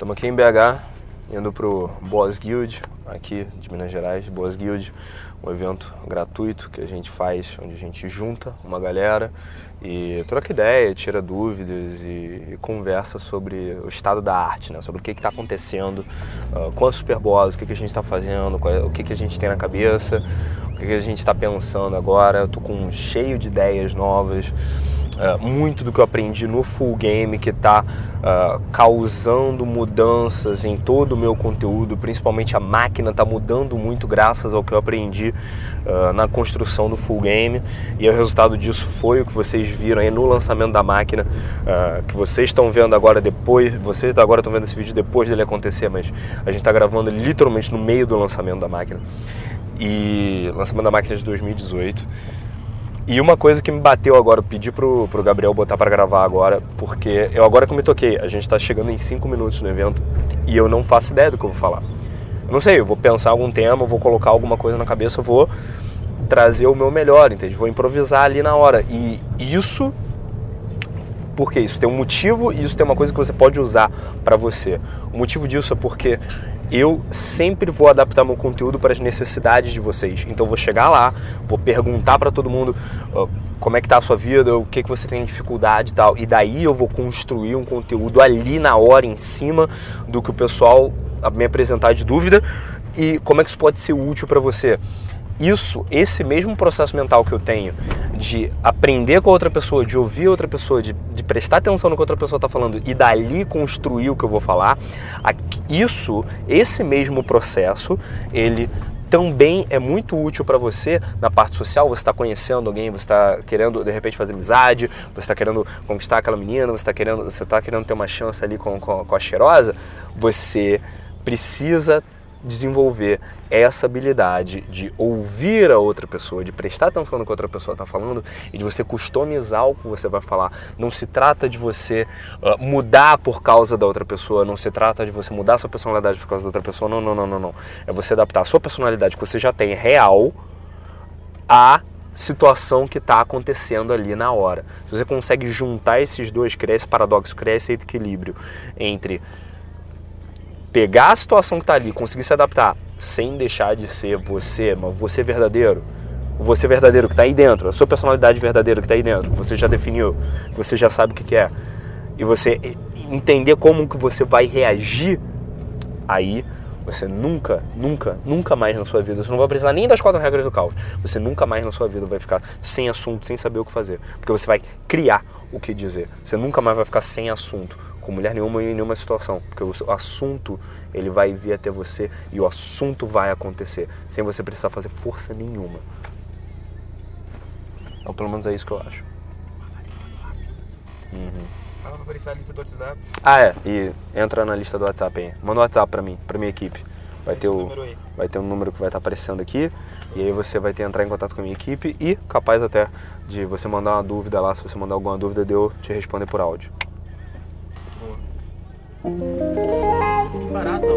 Estamos aqui em BH, indo pro Boss Guild, aqui de Minas Gerais, Boss Guild, um evento gratuito que a gente faz, onde a gente junta uma galera e troca ideia, tira dúvidas e, e conversa sobre o estado da arte, né? sobre o que está acontecendo uh, com a Super Boss, o que, que a gente está fazendo, qual, o que, que a gente tem na cabeça, o que, que a gente está pensando agora. Tô com cheio de ideias novas. Uh, muito do que eu aprendi no full game que está uh, causando mudanças em todo o meu conteúdo, principalmente a máquina está mudando muito graças ao que eu aprendi uh, na construção do full game. E o resultado disso foi o que vocês viram aí no lançamento da máquina, que vocês estão vendo agora depois, vocês agora estão vendo esse vídeo depois dele acontecer, mas a gente está gravando literalmente no meio do lançamento da máquina. E lançamento da máquina de 2018 e uma coisa que me bateu agora, eu pedi pro, pro Gabriel botar para gravar agora, porque eu agora que me toquei, a gente tá chegando em 5 minutos no evento e eu não faço ideia do que eu vou falar. Não sei, eu vou pensar algum tema, vou colocar alguma coisa na cabeça, vou trazer o meu melhor, entende? Vou improvisar ali na hora. E isso porque isso tem um motivo e isso tem uma coisa que você pode usar para você. O motivo disso é porque eu sempre vou adaptar meu conteúdo para as necessidades de vocês. Então vou chegar lá, vou perguntar para todo mundo uh, como é que tá a sua vida, o que que você tem dificuldade e tal. E daí eu vou construir um conteúdo ali na hora em cima do que o pessoal me apresentar de dúvida e como é que isso pode ser útil para você isso, esse mesmo processo mental que eu tenho de aprender com a outra pessoa, de ouvir outra pessoa, de, de prestar atenção no que outra pessoa está falando e dali construir o que eu vou falar, isso, esse mesmo processo, ele também é muito útil para você na parte social. Você está conhecendo alguém, você está querendo de repente fazer amizade, você está querendo conquistar aquela menina, você está querendo, você tá querendo ter uma chance ali com, com, com a cheirosa. Você precisa desenvolver essa habilidade de ouvir a outra pessoa, de prestar atenção no que a outra pessoa está falando e de você customizar o que você vai falar. Não se trata de você uh, mudar por causa da outra pessoa, não se trata de você mudar sua personalidade por causa da outra pessoa, não, não, não, não, não. É você adaptar a sua personalidade que você já tem real à situação que está acontecendo ali na hora. Se você consegue juntar esses dois, criar esse paradoxo, criar esse equilíbrio entre pegar a situação que está ali, conseguir se adaptar, sem deixar de ser você, mas você verdadeiro, você verdadeiro que está aí dentro, a sua personalidade verdadeira que está aí dentro, você já definiu, você já sabe o que, que é, e você entender como que você vai reagir, aí você nunca, nunca, nunca mais na sua vida, você não vai precisar nem das quatro regras do caos, você nunca mais na sua vida vai ficar sem assunto, sem saber o que fazer, porque você vai criar o que dizer, você nunca mais vai ficar sem assunto, com mulher nenhuma em nenhuma situação, porque o assunto ele vai vir até você e o assunto vai acontecer, sem você precisar fazer força nenhuma. Então, pelo menos é isso que eu acho. Uhum. Fala pra a lista do WhatsApp. Ah, é. E entra na lista do WhatsApp aí. Manda o um WhatsApp pra mim, pra minha equipe. Vai ter, o, vai ter um número que vai estar aparecendo aqui. E aí você vai ter entrar em contato com a minha equipe e capaz até de você mandar uma dúvida lá, se você mandar alguma dúvida, de eu te responder por áudio. Barato.